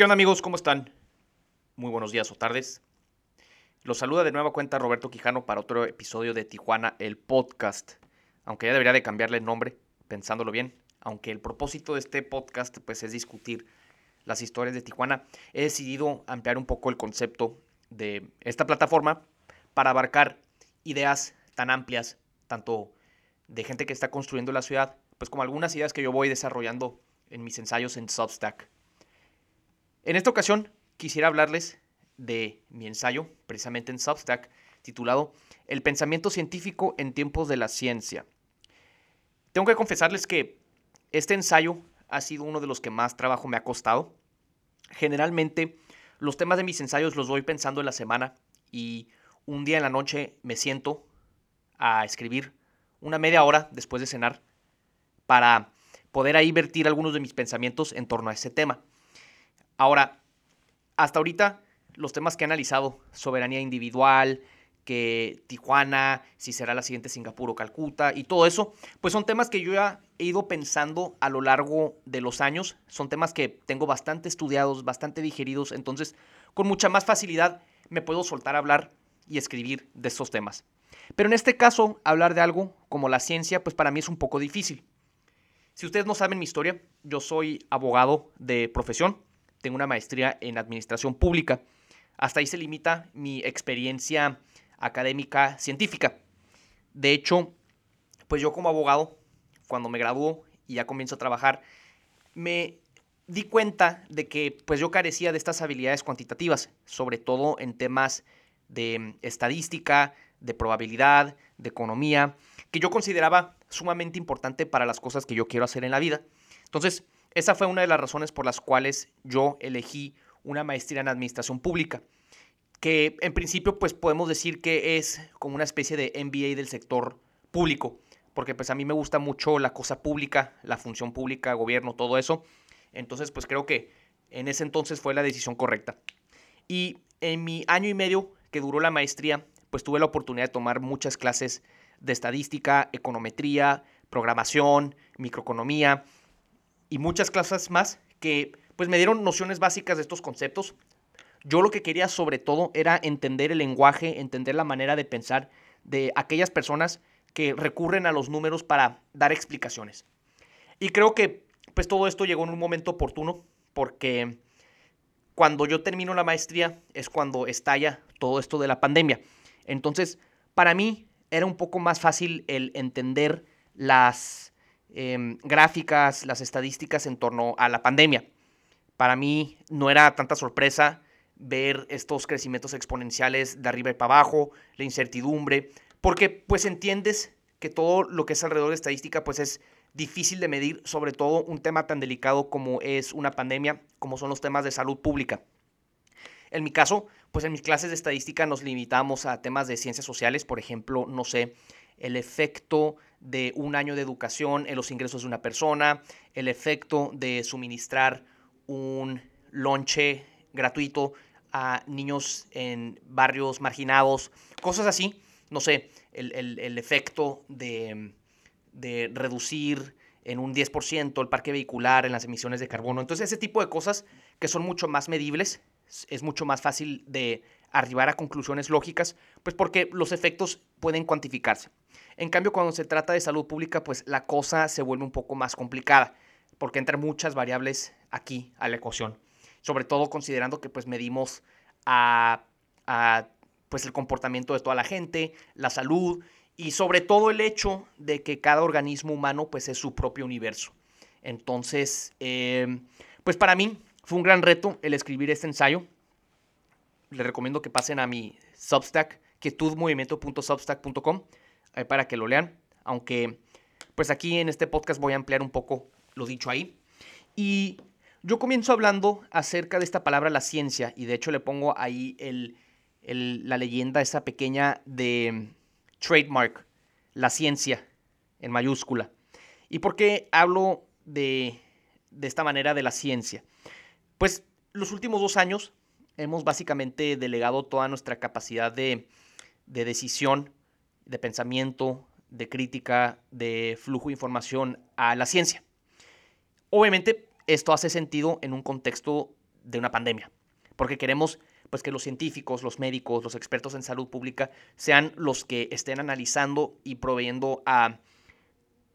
¿Qué onda amigos? ¿Cómo están? Muy buenos días o tardes. Los saluda de nueva cuenta Roberto Quijano para otro episodio de Tijuana, el podcast. Aunque ya debería de cambiarle el nombre, pensándolo bien. Aunque el propósito de este podcast pues, es discutir las historias de Tijuana, he decidido ampliar un poco el concepto de esta plataforma para abarcar ideas tan amplias, tanto de gente que está construyendo la ciudad, pues como algunas ideas que yo voy desarrollando en mis ensayos en Substack. En esta ocasión quisiera hablarles de mi ensayo, precisamente en Substack, titulado El pensamiento científico en tiempos de la ciencia. Tengo que confesarles que este ensayo ha sido uno de los que más trabajo me ha costado. Generalmente los temas de mis ensayos los voy pensando en la semana y un día en la noche me siento a escribir una media hora después de cenar para poder ahí vertir algunos de mis pensamientos en torno a ese tema. Ahora, hasta ahorita los temas que he analizado, soberanía individual, que Tijuana, si será la siguiente Singapur o Calcuta y todo eso, pues son temas que yo ya he ido pensando a lo largo de los años, son temas que tengo bastante estudiados, bastante digeridos, entonces con mucha más facilidad me puedo soltar a hablar y escribir de estos temas. Pero en este caso, hablar de algo como la ciencia, pues para mí es un poco difícil. Si ustedes no saben mi historia, yo soy abogado de profesión, tengo una maestría en administración pública. Hasta ahí se limita mi experiencia académica científica. De hecho, pues yo como abogado, cuando me graduó y ya comienzo a trabajar, me di cuenta de que pues yo carecía de estas habilidades cuantitativas, sobre todo en temas de estadística, de probabilidad, de economía, que yo consideraba sumamente importante para las cosas que yo quiero hacer en la vida. Entonces, esa fue una de las razones por las cuales yo elegí una maestría en administración pública, que en principio pues podemos decir que es como una especie de MBA del sector público, porque pues a mí me gusta mucho la cosa pública, la función pública, gobierno, todo eso. Entonces pues creo que en ese entonces fue la decisión correcta. Y en mi año y medio que duró la maestría, pues tuve la oportunidad de tomar muchas clases de estadística, econometría, programación, microeconomía y muchas clases más que pues me dieron nociones básicas de estos conceptos. Yo lo que quería sobre todo era entender el lenguaje, entender la manera de pensar de aquellas personas que recurren a los números para dar explicaciones. Y creo que pues todo esto llegó en un momento oportuno porque cuando yo termino la maestría es cuando estalla todo esto de la pandemia. Entonces, para mí era un poco más fácil el entender las em, gráficas, las estadísticas en torno a la pandemia. Para mí no era tanta sorpresa ver estos crecimientos exponenciales de arriba y para abajo, la incertidumbre, porque pues entiendes que todo lo que es alrededor de estadística pues es difícil de medir, sobre todo un tema tan delicado como es una pandemia, como son los temas de salud pública. En mi caso, pues en mis clases de estadística nos limitamos a temas de ciencias sociales, por ejemplo, no sé, el efecto de un año de educación en los ingresos de una persona, el efecto de suministrar un lonche gratuito a niños en barrios marginados, cosas así, no sé, el, efecto de, de reducir en un 10% el parque vehicular en las emisiones de carbono. Entonces, ese tipo de cosas que son mucho más medibles es mucho más fácil de arribar a conclusiones lógicas, pues porque los efectos pueden cuantificarse. En cambio, cuando se trata de salud pública, pues la cosa se vuelve un poco más complicada, porque entran muchas variables aquí a la ecuación, sobre todo considerando que pues medimos a, pues el comportamiento de toda la gente, la salud y sobre todo el hecho de que cada organismo humano pues es su propio universo. Entonces, eh, pues para mí fue un gran reto el escribir este ensayo. Les recomiendo que pasen a mi Substack, quietudmovimiento.substack.com, para que lo lean. Aunque, pues aquí en este podcast voy a ampliar un poco lo dicho ahí. Y yo comienzo hablando acerca de esta palabra la ciencia, y de hecho le pongo ahí el, la leyenda, esa pequeña de trademark, la ciencia, en mayúscula. ¿Y por qué hablo de, de esta manera de la ciencia? Pues los últimos dos años hemos básicamente delegado toda nuestra capacidad de, decisión, de pensamiento, de crítica, de flujo de información a la ciencia. Obviamente esto hace sentido en un contexto de una pandemia, porque queremos pues que los científicos, los médicos, los expertos en salud pública sean los que estén analizando y proveyendo a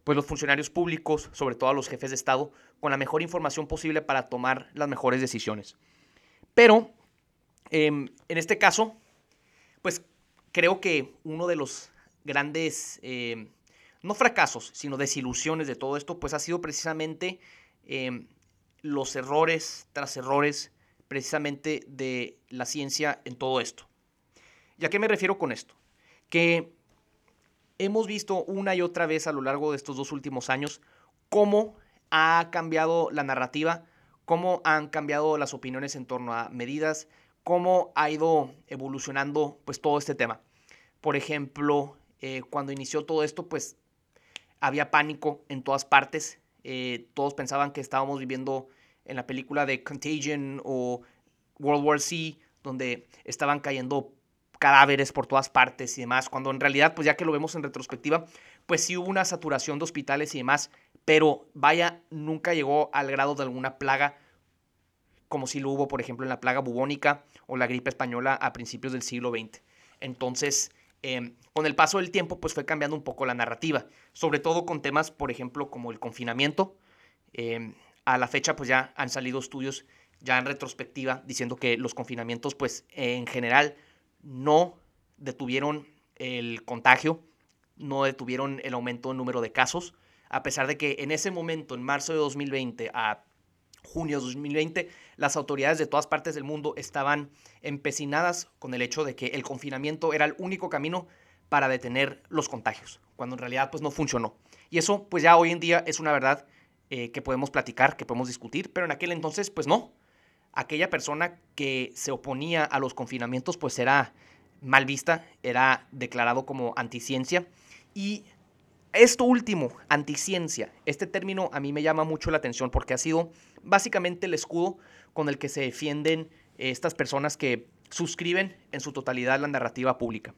pues los funcionarios públicos, sobre todo a los jefes de Estado, con la mejor información posible para tomar las mejores decisiones. Pero em, en este caso, pues creo que uno de los grandes, em, no fracasos, sino desilusiones de todo esto, pues ha sido precisamente em, los errores tras errores precisamente de la ciencia en todo esto. ¿Y a qué me refiero con esto? Que hemos visto una y otra vez a lo largo de estos dos últimos años cómo ha cambiado la narrativa, cómo han cambiado las opiniones en torno a medidas, cómo ha ido evolucionando pues todo este tema. Por ejemplo, eh, cuando inició todo esto, pues había pánico en todas partes. Eh, todos pensaban que estábamos viviendo en la película de Contagion o World War C, donde estaban cayendo cadáveres por todas partes y demás, cuando en realidad, pues ya que lo vemos en retrospectiva, pues sí hubo una saturación de hospitales y demás, pero vaya, nunca llegó al grado de alguna plaga como si lo hubo, por ejemplo, en la plaga bubónica o la gripe española a principios del siglo XX. Entonces, em, con el paso del tiempo, pues fue cambiando un poco la narrativa, sobre todo con temas, por ejemplo, como el confinamiento. Em, a la fecha, pues ya han salido estudios ya en retrospectiva diciendo que los confinamientos, pues en general, no detuvieron el contagio, no detuvieron el aumento en número de casos, a pesar de que en ese momento, en marzo de 2020 a junio de 2020, las autoridades de todas partes del mundo estaban empecinadas con el hecho de que el confinamiento era el único camino para detener los contagios, cuando en realidad pues no funcionó. Y eso pues ya hoy en día es una verdad eh, que podemos platicar, que podemos discutir, pero en aquel entonces pues no, aquella persona que se oponía a los confinamientos pues era mal vista, era declarado como anticiencia y esto último, anticiencia, este término a mí me llama mucho la atención porque ha sido básicamente el escudo con el que se defienden estas personas que suscriben en su totalidad la narrativa pública.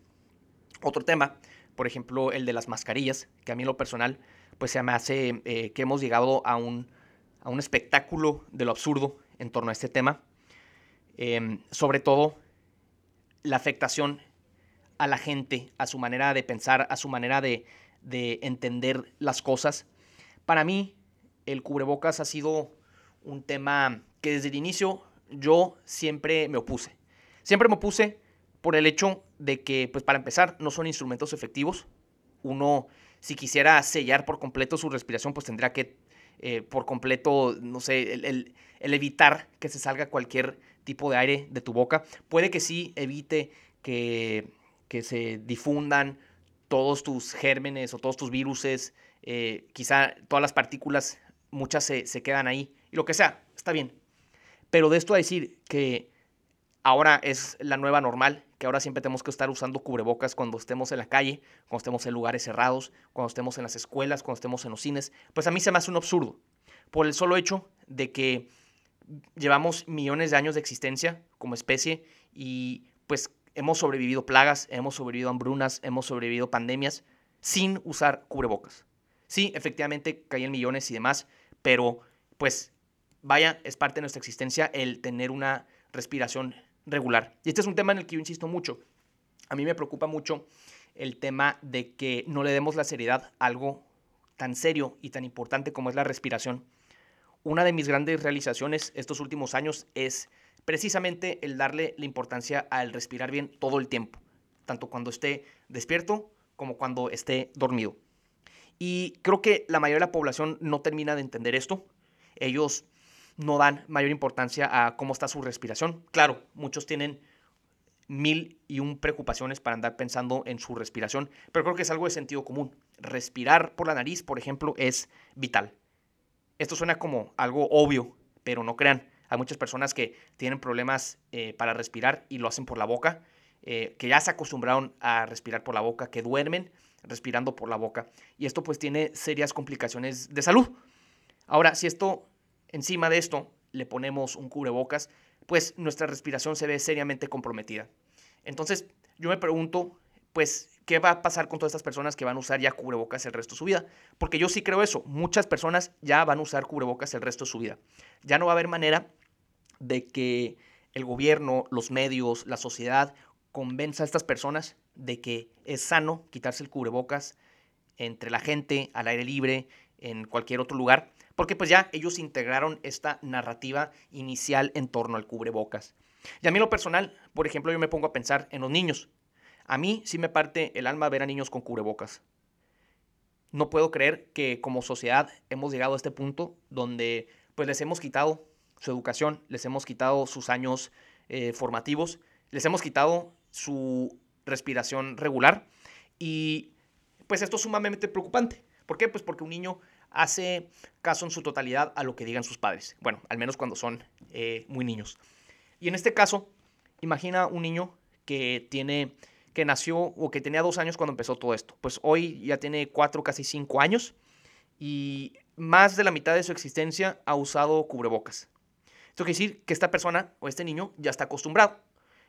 Otro tema, por ejemplo, el de las mascarillas, que a mí lo personal pues se me hace eh, que hemos llegado a un, a un espectáculo de lo absurdo en torno a este tema. Em, sobre todo, la afectación a la gente, a su manera de pensar, a su manera de, de entender las cosas. Para mí, el cubrebocas ha sido un tema que desde el inicio yo siempre me opuse. Siempre me opuse por el hecho de que, pues para empezar, no son instrumentos efectivos. Uno, si quisiera sellar por completo su respiración, pues tendría que eh, por completo, no sé, el, evitar que se salga cualquier tipo de aire de tu boca. Puede que sí evite que, se difundan todos tus gérmenes o todos tus viruses, eh, quizá todas las partículas, muchas se, se quedan ahí, y lo que sea, está bien. Pero de esto a decir que ahora es la nueva normal, que ahora siempre tenemos que estar usando cubrebocas cuando estemos en la calle, cuando estemos en lugares cerrados, cuando estemos en las escuelas, cuando estemos en los cines, pues a mí se me hace un absurdo, por el solo hecho de que llevamos millones de años de existencia como especie y pues hemos sobrevivido plagas, hemos sobrevivido hambrunas, hemos sobrevivido pandemias sin usar cubrebocas. Sí, efectivamente caían millones y demás, pero pues vaya, es parte de nuestra existencia el tener una respiración regular. Y este es un tema en el que yo insisto mucho. A mí me preocupa mucho el tema de que no le demos la seriedad a algo tan serio y tan importante como es la respiración. Una de mis grandes realizaciones estos últimos años es precisamente el darle la importancia al respirar bien todo el tiempo, tanto cuando esté despierto como cuando esté dormido. Y creo que la mayoría de la población no termina de entender esto. Ellos no dan mayor importancia a cómo está su respiración. Claro, muchos tienen mil y un preocupaciones para andar pensando en su respiración, pero creo que es algo de sentido común. Respirar por la nariz, por ejemplo, es vital. Esto suena como algo obvio, pero no crean. Hay muchas personas que tienen problemas eh, para respirar y lo hacen por la boca, eh, que ya se acostumbraron a respirar por la boca, que duermen respirando por la boca. Y esto pues tiene serias complicaciones de salud. Ahora, si esto encima de esto le ponemos un cubrebocas, pues nuestra respiración se ve seriamente comprometida. Entonces, yo me pregunto, pues, ¿qué va a pasar con todas estas personas que van a usar ya cubrebocas el resto de su vida? Porque yo sí creo eso, muchas personas ya van a usar cubrebocas el resto de su vida. Ya no va a haber manera de que el gobierno, los medios, la sociedad convenza a estas personas de que es sano quitarse el cubrebocas entre la gente, al aire libre, en cualquier otro lugar, porque pues ya ellos integraron esta narrativa inicial en torno al cubrebocas. Y a mí lo personal, por ejemplo, yo me pongo a pensar en los niños. A mí sí me parte el alma ver a niños con cubrebocas. No puedo creer que como sociedad hemos llegado a este punto donde pues les hemos quitado su educación, les hemos quitado sus años eh, formativos, les hemos quitado su respiración regular y pues esto es sumamente preocupante. ¿Por qué? Pues porque un niño hace caso en su totalidad a lo que digan sus padres. Bueno, al menos cuando son eh, muy niños. Y en este caso, imagina un niño que tiene que nació o que tenía dos años cuando empezó todo esto. Pues hoy ya tiene cuatro, casi cinco años y más de la mitad de su existencia ha usado cubrebocas. Esto quiere decir que esta persona o este niño ya está acostumbrado.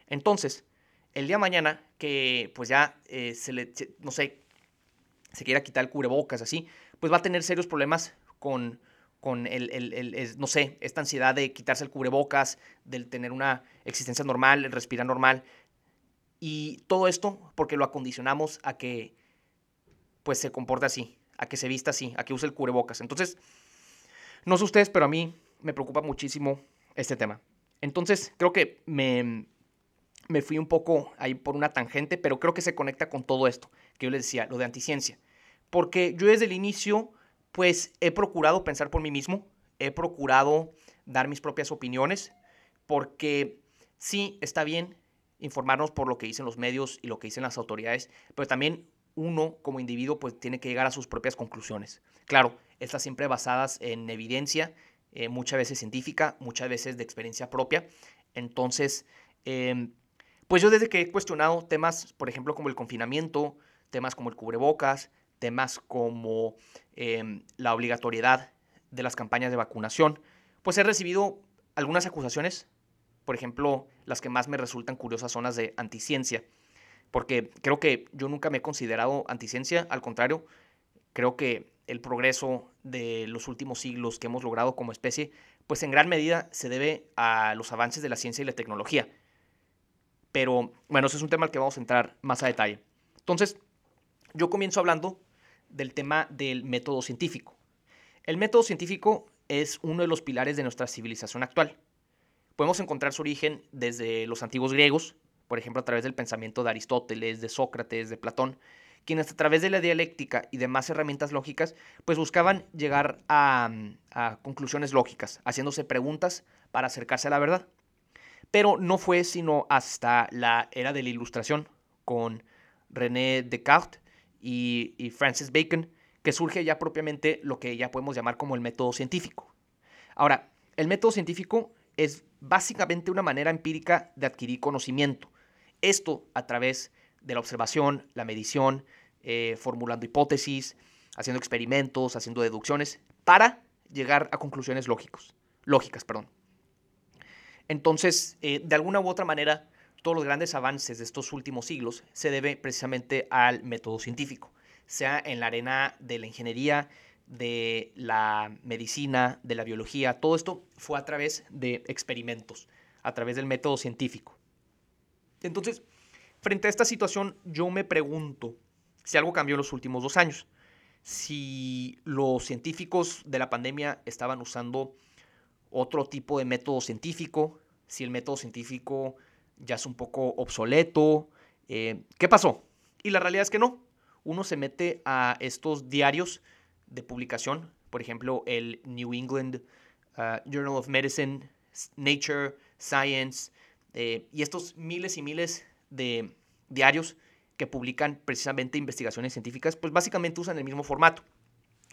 Entonces, el día mañana que pues ya eh, se le, no sé, se quiera quitar el cubrebocas así, pues va a tener serios problemas con, con el, el, no sé, esta ansiedad de quitarse el cubrebocas, del tener una existencia normal, el respirar normal. Y todo esto porque lo acondicionamos a que pues se comporte así, a que se vista así, a que use el cubrebocas. Entonces, no sé ustedes, pero a mí me preocupa muchísimo este tema. Entonces, creo que me, me fui un poco ahí por una tangente, pero creo que se conecta con todo esto que yo les decía, lo de anticiencia. Porque yo desde el inicio, pues he procurado pensar por mí mismo, he procurado dar mis propias opiniones, porque sí, está bien informarnos por lo que dicen los medios y lo que dicen las autoridades, pero también uno como individuo pues tiene que llegar a sus propias conclusiones. Claro, estas siempre basadas en evidencia, eh, muchas veces científica, muchas veces de experiencia propia. Entonces, em, pues yo desde que he cuestionado temas, por ejemplo, como el confinamiento, temas como el cubrebocas, temas como em, la obligatoriedad de las campañas de vacunación, pues he recibido algunas acusaciones, por ejemplo, las que más me resultan curiosas son las de anticiencia, porque creo que yo nunca me he considerado anticiencia, al contrario, creo que el progreso de los últimos siglos que hemos logrado como especie, pues en gran medida se debe a los avances de la ciencia y la tecnología. Pero bueno, ese es un tema al que vamos a entrar más a detalle. Entonces, yo comienzo hablando del tema del método científico. El método científico es uno de los pilares de nuestra civilización actual. Podemos encontrar su origen desde los antiguos griegos, por ejemplo a través del pensamiento de Aristóteles, de Sócrates, de Platón, quienes a través de la dialéctica y demás herramientas lógicas, pues buscaban llegar a, a conclusiones lógicas, haciéndose preguntas para acercarse a la verdad. Pero no fue sino hasta la era de la Ilustración, con René Descartes y, Francis Bacon, que surge ya propiamente lo que ya podemos llamar como el método científico. Ahora, el método científico es básicamente una manera empírica de adquirir conocimiento. Esto a través de la observación, la medición, eh, formulando hipótesis, haciendo experimentos, haciendo deducciones, para llegar a conclusiones lógicos, lógicas. Perdón. Entonces, eh, de alguna u otra manera, todos los grandes avances de estos últimos siglos se debe precisamente al método científico, sea en la arena de la ingeniería, de la medicina, de la biología, todo esto fue a través de experimentos, a través del método científico. Entonces, frente a esta situación, yo me pregunto si algo cambió en los últimos dos años, si los científicos de la pandemia estaban usando otro tipo de método científico, si el método científico ya es un poco obsoleto. Eh, ¿Qué pasó? Y la realidad es que no. Uno se mete a estos diarios de publicación, por ejemplo, el New England uh, Journal of Medicine, Nature, Science, eh, y estos miles y miles de diarios que publican precisamente investigaciones científicas, pues básicamente usan el mismo formato.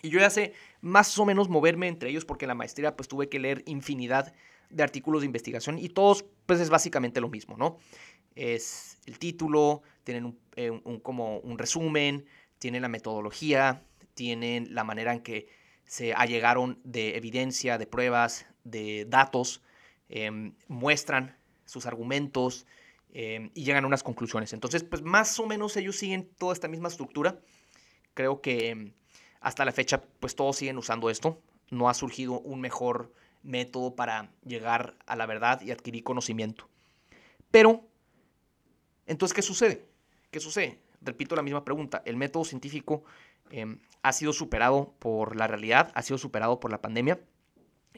Y yo ya sé más o menos moverme entre ellos porque la maestría pues tuve que leer infinidad de artículos de investigación y todos pues es básicamente lo mismo, ¿no? Es el título, tienen eh, un, como un resumen, tienen la metodología, tienen la manera en que se allegaron de evidencia, de pruebas, de datos, em, muestran sus argumentos em, y llegan a unas conclusiones. Entonces, pues más o menos ellos siguen toda esta misma estructura. Creo que em, hasta la fecha, pues todos siguen usando esto. No ha surgido un mejor método para llegar a la verdad y adquirir conocimiento. Pero, entonces, ¿qué sucede? ¿Qué sucede? Repito la misma pregunta. El método científico em, ha sido superado por la realidad, ha sido superado por la pandemia.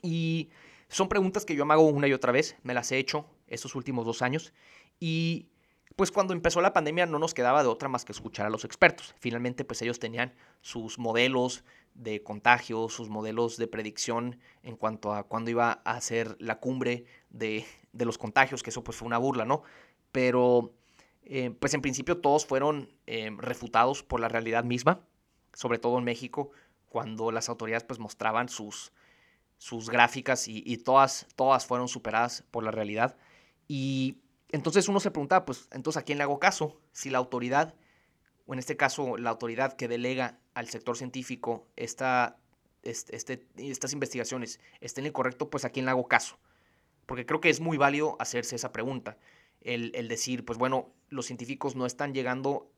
Y son preguntas que yo me hago una y otra vez, me las he hecho estos últimos dos años. Y pues cuando empezó la pandemia no nos quedaba de otra más que escuchar a los expertos. Finalmente, pues ellos tenían sus modelos de contagio, sus modelos de predicción en cuanto a cuándo iba a ser la cumbre de, los contagios, que eso pues fue una burla, ¿no? Pero eh, pues en principio todos fueron eh, refutados por la realidad misma, sobre todo en México, cuando las autoridades pues mostraban sus, sus gráficas y, todas, todas fueron superadas por la realidad. Y entonces uno se preguntaba, pues entonces a quién le hago caso? Si la autoridad, o en este caso la autoridad que delega al sector científico esta, este, estas investigaciones estén incorrecto, pues a quién le hago caso. Porque creo que es muy válido hacerse esa pregunta. El, decir, pues bueno, los científicos no están llegando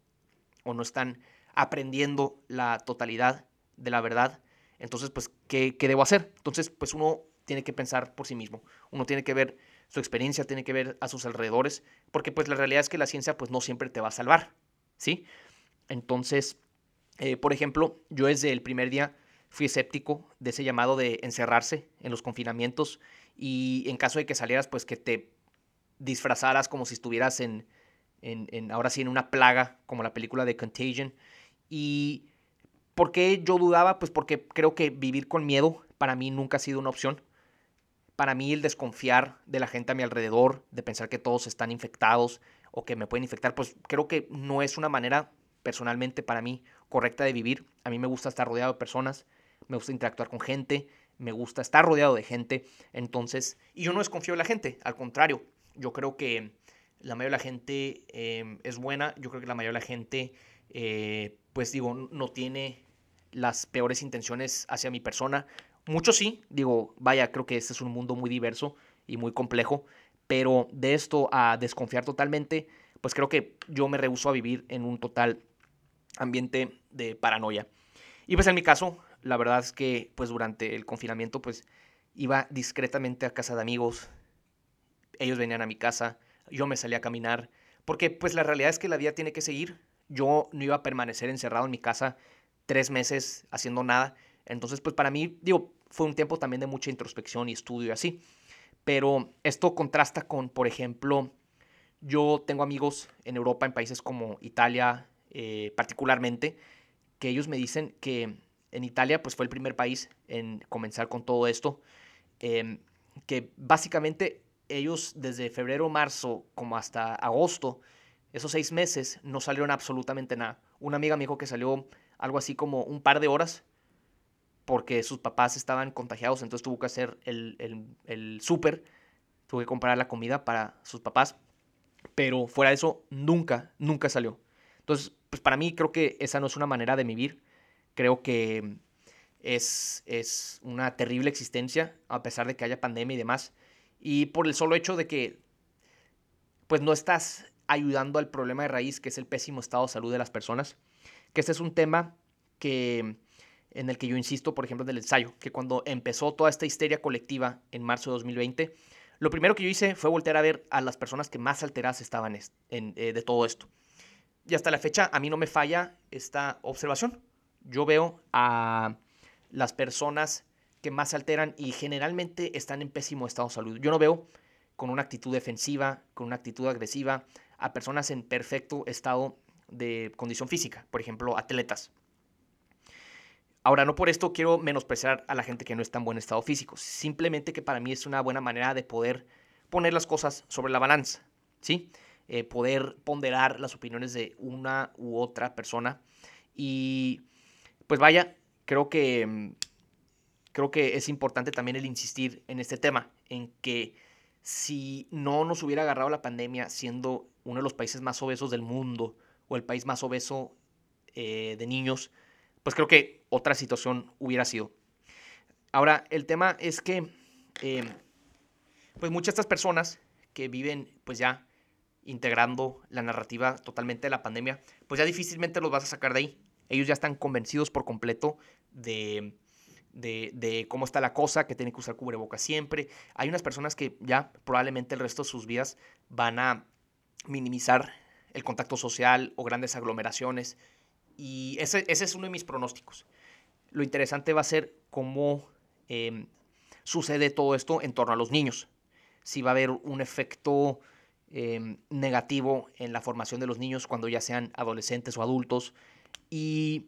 o no están aprendiendo la totalidad de la verdad. Entonces, pues, ¿qué, ¿qué debo hacer? Entonces, pues uno tiene que pensar por sí mismo. Uno tiene que ver su experiencia, tiene que ver a sus alrededores, porque pues la realidad es que la ciencia pues no siempre te va a salvar, ¿sí? Entonces, eh, por ejemplo, yo desde el primer día fui escéptico de ese llamado de encerrarse en los confinamientos y en caso de que salieras, pues que te disfrazaras como si estuvieras en, en, en ahora sí, en una plaga, como la película de Contagion. Y ¿por qué yo dudaba? Pues porque creo que vivir con miedo para mí nunca ha sido una opción para mí el desconfiar de la gente a mi alrededor, de pensar que todos están infectados o que me pueden infectar, pues creo que no es una manera personalmente para mí correcta de vivir. A mí me gusta estar rodeado de personas, me gusta interactuar con gente, me gusta estar rodeado de gente. Entonces, y yo no desconfío de la gente, al contrario, yo creo que la mayoría de la gente em, es buena, yo creo que la mayoría de la gente, eh, pues digo, no tiene las peores intenciones hacia mi persona. Muchos sí, digo, vaya, creo que este es un mundo muy diverso y muy complejo, pero de esto a desconfiar totalmente, pues creo que yo me rehuso a vivir en un total ambiente de paranoia. Y pues en mi caso, la verdad es que pues durante el confinamiento pues iba discretamente a casa de amigos, ellos venían a mi casa, yo me salía a caminar, porque pues la realidad es que la vida tiene que seguir. Yo no iba a permanecer encerrado en mi casa tres meses haciendo nada. Entonces, pues para mí, fue un tiempo también de mucha introspección y estudio y así. Pero esto contrasta con, por ejemplo, yo tengo amigos en Europa, en países como Italia eh, particularmente, que ellos me dicen que en Italia pues fue el primer país en comenzar con todo esto, em, que básicamente ellos desde febrero, marzo como hasta agosto, esos seis meses no salieron absolutamente nada. Una amiga me dijo que salió algo así como un par de horas porque sus papás estaban contagiados, entonces tuvo que hacer el, el, súper, tuvo que comprar la comida para sus papás, pero fuera de eso, nunca, nunca salió. Entonces, pues para mí creo que esa no es una manera de vivir, creo que es, es una terrible existencia, a pesar de que haya pandemia y demás, y por el solo hecho de que, pues no estás ayudando al problema de raíz, que es el pésimo estado de salud de las personas, que este es un tema que en el que yo insisto, por ejemplo, en el ensayo, que cuando empezó toda esta histeria colectiva en marzo de 2020, lo primero que yo hice fue voltear a ver a las personas que más alteradas estaban en, eh, de todo esto. Y hasta la fecha a mí no me falla esta observación. Yo veo a las personas que más se alteran y generalmente están en pésimo estado de salud. Yo no veo con una actitud defensiva, con una actitud agresiva, a personas en perfecto estado de condición física, por ejemplo, atletas. Ahora, no por esto quiero menospreciar a la gente que no está en buen estado físico, simplemente que para mí es una buena manera de poder poner las cosas sobre la balanza, ¿sí? Eh, poder ponderar las opiniones de una u otra persona. Y pues vaya, creo que, creo que es importante también el insistir en este tema, en que si no nos hubiera agarrado la pandemia siendo uno de los países más obesos del mundo o el país más obeso eh, de niños, pues creo que otra situación hubiera sido. Ahora, el tema es que, em, pues muchas de estas personas que viven, pues ya integrando la narrativa totalmente de la pandemia, pues ya difícilmente los vas a sacar de ahí. Ellos ya están convencidos por completo de, de, cómo está la cosa, que tiene que usar cubrebocas siempre. Hay unas personas que ya probablemente el resto de sus vidas van a minimizar el contacto social o grandes aglomeraciones. Y ese, es uno de mis pronósticos. Lo interesante va a ser cómo em, sucede todo esto en torno a los niños. Si va a haber un efecto em, negativo en la formación de los niños cuando ya sean adolescentes o adultos. Y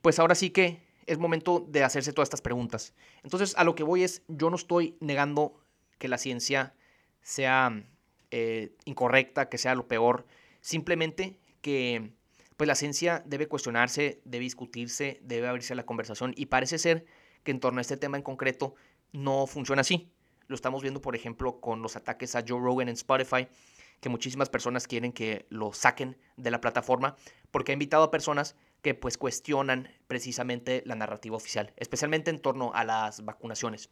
pues ahora sí que es momento de hacerse todas estas preguntas. Entonces, a lo que voy es, yo no estoy negando que la ciencia sea eh, incorrecta, que sea lo peor, simplemente que pues la ciencia debe cuestionarse, debe discutirse, debe abrirse a la conversación y parece ser que en torno a este tema en concreto no funciona así. Lo estamos viendo, por ejemplo, con los ataques a Joe Rogan en Spotify, que muchísimas personas quieren que lo saquen de la plataforma porque ha invitado a personas que pues cuestionan precisamente la narrativa oficial, especialmente en torno a las vacunaciones.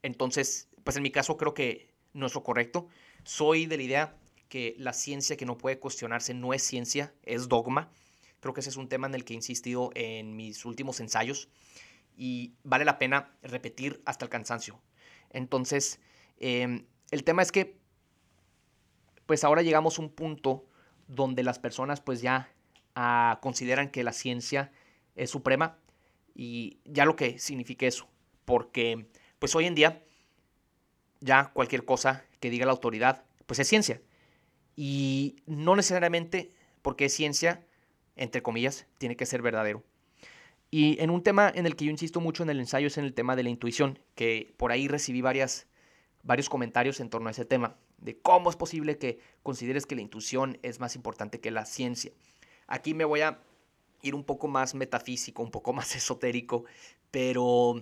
Entonces, pues en mi caso creo que no es lo correcto. Soy de la idea que la ciencia que no puede cuestionarse no es ciencia, es dogma. Creo que ese es un tema en el que he insistido en mis últimos ensayos y vale la pena repetir hasta el cansancio. Entonces, em, el tema es que, pues ahora llegamos a un punto donde las personas pues ya ah, consideran que la ciencia es suprema y ya lo que significa eso, porque pues hoy en día ya cualquier cosa que diga la autoridad pues es ciencia y no necesariamente porque es ciencia, entre comillas, tiene que ser verdadero. Y en un tema en el que yo insisto mucho en el ensayo es en el tema de la intuición, que por ahí recibí varias, varios comentarios en torno a ese tema, de cómo es posible que consideres que la intuición es más importante que la ciencia. Aquí me voy a ir un poco más metafísico, un poco más esotérico, pero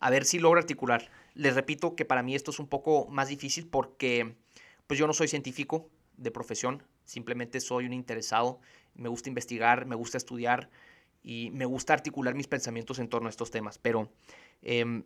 a ver si logro articular. Les repito que para mí esto es un poco más difícil porque pues yo no soy científico de profesión, simplemente soy un interesado, me gusta investigar, me gusta estudiar, y me gusta articular mis pensamientos en torno a estos temas, pero em,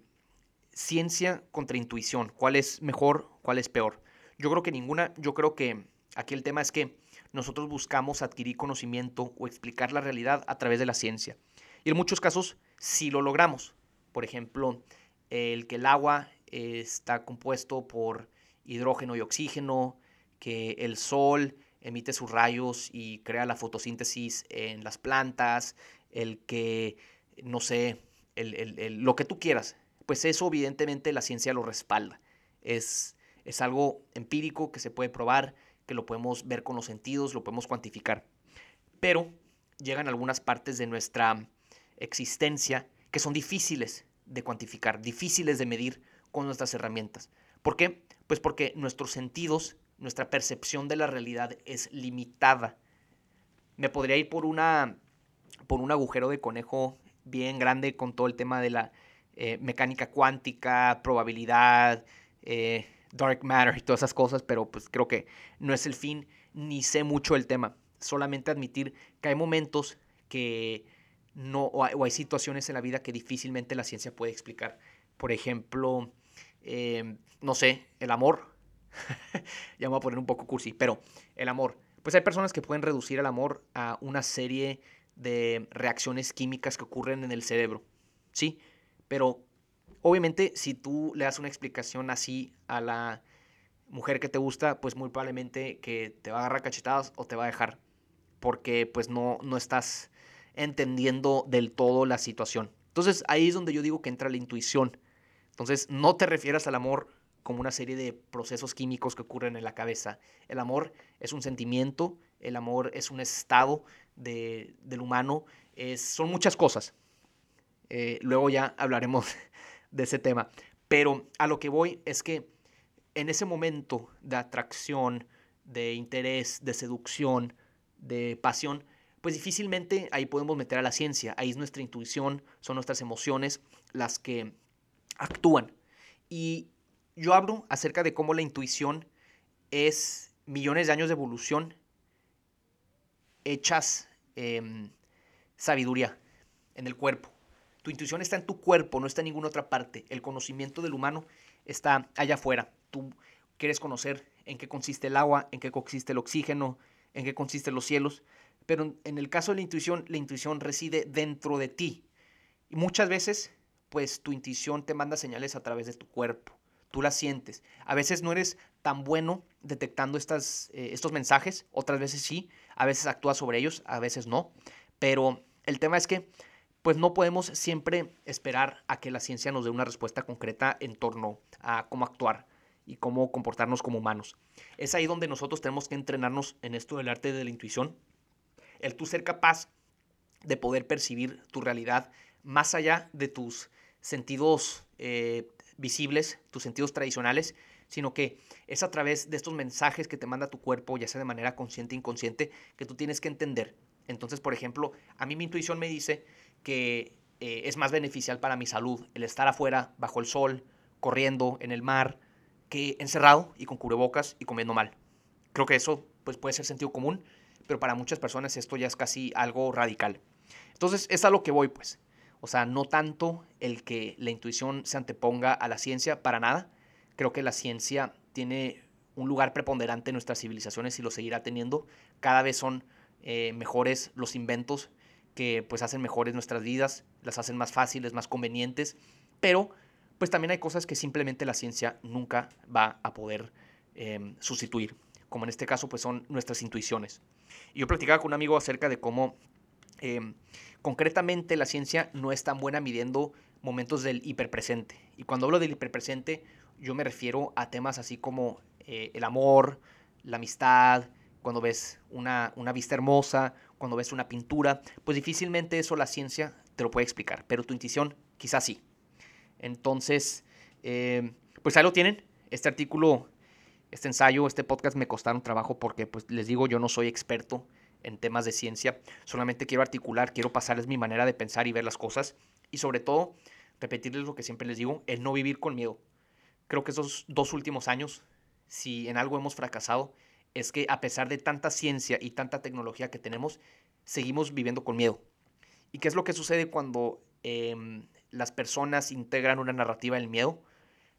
ciencia contra intuición, ¿cuál es mejor, cuál es peor? Yo creo que ninguna, yo creo que aquí el tema es que nosotros buscamos adquirir conocimiento o explicar la realidad a través de la ciencia. Y en muchos casos sí lo logramos. Por ejemplo, el que el agua está compuesto por hidrógeno y oxígeno, que el sol emite sus rayos y crea la fotosíntesis en las plantas, el que, no sé, lo que tú quieras, pues eso evidentemente la ciencia lo respalda. Es, es algo empírico que se puede probar, que lo podemos ver con los sentidos, lo podemos cuantificar. Pero llegan algunas partes de nuestra existencia que son difíciles de cuantificar, difíciles de medir con nuestras herramientas. ¿Por qué? Pues porque nuestros sentidos, nuestra percepción de la realidad es limitada. Me podría ir por una por un agujero de conejo bien grande con todo el tema de la eh, mecánica cuántica, probabilidad, eh, dark matter y todas esas cosas, pero pues creo que no es el fin, ni sé mucho el tema. Solamente admitir que hay momentos que no, o hay, situaciones en la vida que difícilmente la ciencia puede explicar. Por ejemplo, em, no sé, el amor. ya me voy a poner un poco cursi, pero el amor. Pues hay personas que pueden reducir el amor a una serie de reacciones químicas que ocurren en el cerebro, ¿sí? Pero obviamente si tú le das una explicación así a la mujer que te gusta, pues muy probablemente que te va a agarrar cachetadas o te va a dejar, porque pues no, no estás entendiendo del todo la situación. Entonces ahí es donde yo digo que entra la intuición. Entonces no te refieras al amor como una serie de procesos químicos que ocurren en la cabeza. El amor es un sentimiento, el amor es un estado del humano, son muchas cosas. Eh, luego ya hablaremos de ese tema. Pero a lo que voy es que en ese momento de atracción, de interés, de seducción, de pasión, pues difícilmente ahí podemos meter a la ciencia. Ahí es nuestra intuición, son nuestras emociones las que actúan. Y yo hablo acerca de cómo la intuición es millones de años de evolución hechas Em, sabiduría en el cuerpo. Tu intuición está en tu cuerpo, no está en ninguna otra parte. El conocimiento del humano está allá afuera. Tú quieres conocer en qué consiste el agua, en qué consiste el oxígeno, en qué consisten los cielos. Pero en el caso de la intuición, la intuición reside dentro de ti. Y muchas veces pues tu intuición te manda señales a través de tu cuerpo. Tú las sientes. A veces no eres tan bueno detectando estas, eh, estos mensajes, otras veces sí, a veces actúas sobre ellos, a veces no. Pero el tema es que pues no podemos siempre esperar a que la ciencia nos dé una respuesta concreta en torno a cómo actuar y cómo comportarnos como humanos. Es ahí donde nosotros tenemos que entrenarnos en esto del arte de la intuición, el tú ser capaz de poder percibir tu realidad más allá de tus sentidos eh, visibles, tus sentidos tradicionales, sino que es a través de estos mensajes que te manda tu cuerpo, ya sea de manera consciente o inconsciente, que tú tienes que entender. Entonces, por ejemplo, a mí mi intuición me dice que eh, es más beneficial para mi salud el estar afuera, bajo el sol, corriendo en el mar, que encerrado y con cubrebocas y comiendo mal. Creo que eso pues, puede ser sentido común, pero para muchas personas esto ya es casi algo radical. Entonces, es a lo que voy, pues. O sea, no tanto el que la intuición se anteponga a la ciencia, para nada. Creo que la ciencia tiene un lugar preponderante en nuestras civilizaciones y lo seguirá teniendo. Cada vez son eh, mejores los inventos que pues hacen mejores nuestras vidas, las hacen más fáciles, más convenientes, pero pues también hay cosas que simplemente la ciencia nunca va a poder em, sustituir, como en este caso pues son nuestras intuiciones. Yo platicaba con un amigo acerca de cómo em, concretamente la ciencia no es tan buena midiendo momentos del hiperpresente. Y cuando hablo del hiperpresente, yo me refiero a temas así como eh, el amor, la amistad, cuando ves una, vista hermosa, cuando ves una pintura, pues difícilmente eso la ciencia te lo puede explicar, pero tu intuición quizás sí. Entonces, eh, pues ahí lo tienen. Este artículo, este ensayo, este podcast me costaron trabajo porque, pues les digo, yo no soy experto en temas de ciencia, solamente quiero articular, quiero pasarles mi manera de pensar y ver las cosas y sobre todo repetirles lo que siempre les digo, el no vivir con miedo. Creo que esos dos últimos años, si en algo hemos fracasado, es que a pesar de tanta ciencia y tanta tecnología que tenemos, seguimos viviendo con miedo. ¿Y qué es lo que sucede cuando em, las personas integran una narrativa del miedo?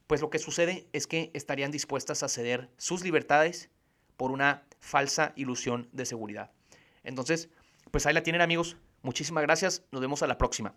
Pues lo que sucede es que estarían dispuestas a ceder sus libertades por una falsa ilusión de seguridad. Entonces, pues ahí la tienen amigos. Muchísimas gracias. Nos vemos a la próxima.